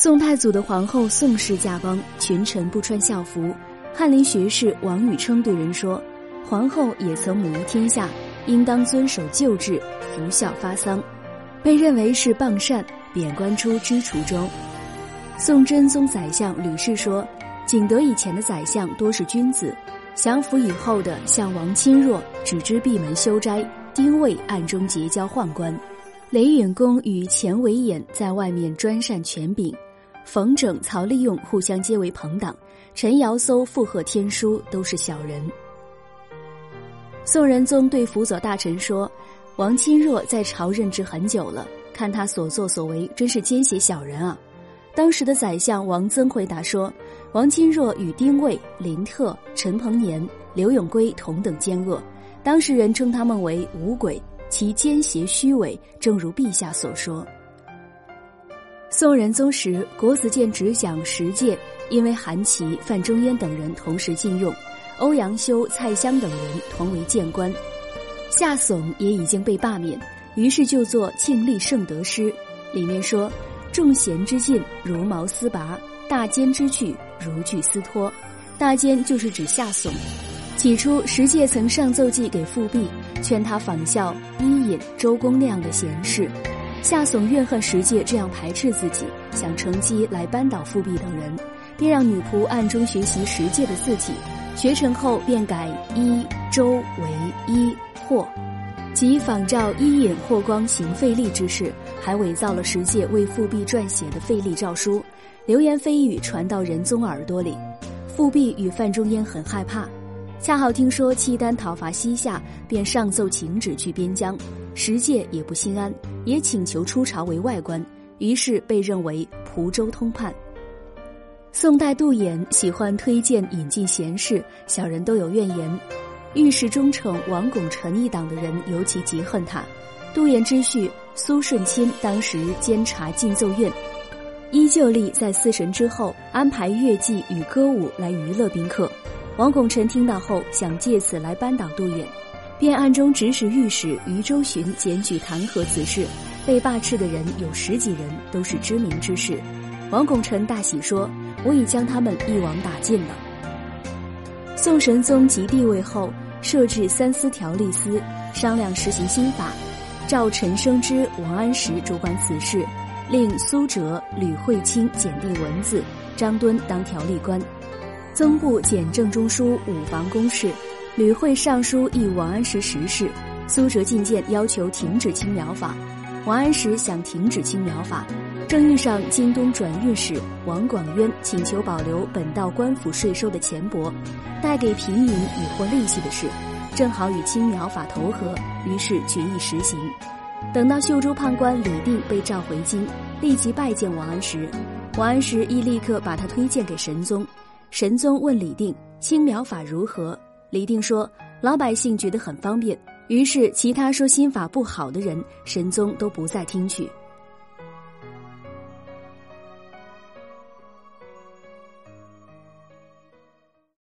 宋太祖的皇后宋氏驾崩，群臣不穿孝服。翰林学士王禹称对人说：“皇后也曾母仪天下，应当遵守旧制，服孝发丧。”被认为是谤善，贬官出知厨中。宋真宗宰相吕氏说：“景德以前的宰相多是君子，降服以后的像王钦若，只知闭门修斋；丁谓暗中结交宦官。”雷允公与钱维演在外面专擅权柄，冯拯、曹利用互相皆为朋党，陈尧搜附和天书都是小人。宋仁宗对辅佐大臣说：“王钦若在朝任职很久了，看他所作所为，真是奸邪小人啊！”当时的宰相王曾回答说：“王钦若与丁谓、林特、陈鹏年、刘永圭同等奸恶，当事人称他们为五鬼。”其奸邪虚伪，正如陛下所说。宋仁宗时，国子监只讲十戒因为韩琦、范仲淹等人同时禁用，欧阳修、蔡襄等人同为谏官，夏悚也已经被罢免，于是就作《庆历圣德诗》，里面说：“众贤之进，如毛丝拔；大奸之去，如锯丝脱。”大奸就是指夏悚。起初，石介曾上奏记给富弼，劝他仿效伊尹、周公那样的贤士。夏悚怨恨石介这样排斥自己，想乘机来扳倒富弼等人，便让女仆暗中学习石介的字体，学成后便改伊、周为伊、霍，即仿照伊尹、霍光行废立之事，还伪造了石介为富弼撰写的废立诏书，流言蜚语传到仁宗耳朵里，富弼与范仲淹很害怕。恰好听说契丹讨伐西夏，便上奏请旨去边疆。石介也不心安，也请求出朝为外官，于是被认为蒲州通判。宋代杜衍喜欢推荐引进贤士，小人都有怨言。御史中丞王拱辰一党的人尤其嫉恨他。杜衍之婿苏顺钦当时监察进奏院，依旧立在四神之后安排乐伎与歌舞来娱乐宾客。王拱辰听到后，想借此来扳倒杜衍，便暗中指使御史余周循检举弹劾此事。被罢斥的人有十几人，都是知名之士。王拱辰大喜说：“我已将他们一网打尽了。”宋神宗即帝位后，设置三司条例司，商量实行新法，召陈生之、王安石主管此事，令苏辙、吕惠卿检定文字，张敦当条例官。曾部检正中书五房公事，吕惠上书议王安石实事，苏辙进谏要求停止青苗法，王安石想停止青苗法，正遇上京东转运使王广渊请求保留本道官府税收的钱帛，带给平民以获利息的事，正好与青苗法投合，于是决议实行。等到秀州判官李定被召回京，立即拜见王安石，王安石亦立刻把他推荐给神宗。神宗问李定：“青苗法如何？”李定说：“老百姓觉得很方便。”于是，其他说新法不好的人，神宗都不再听取。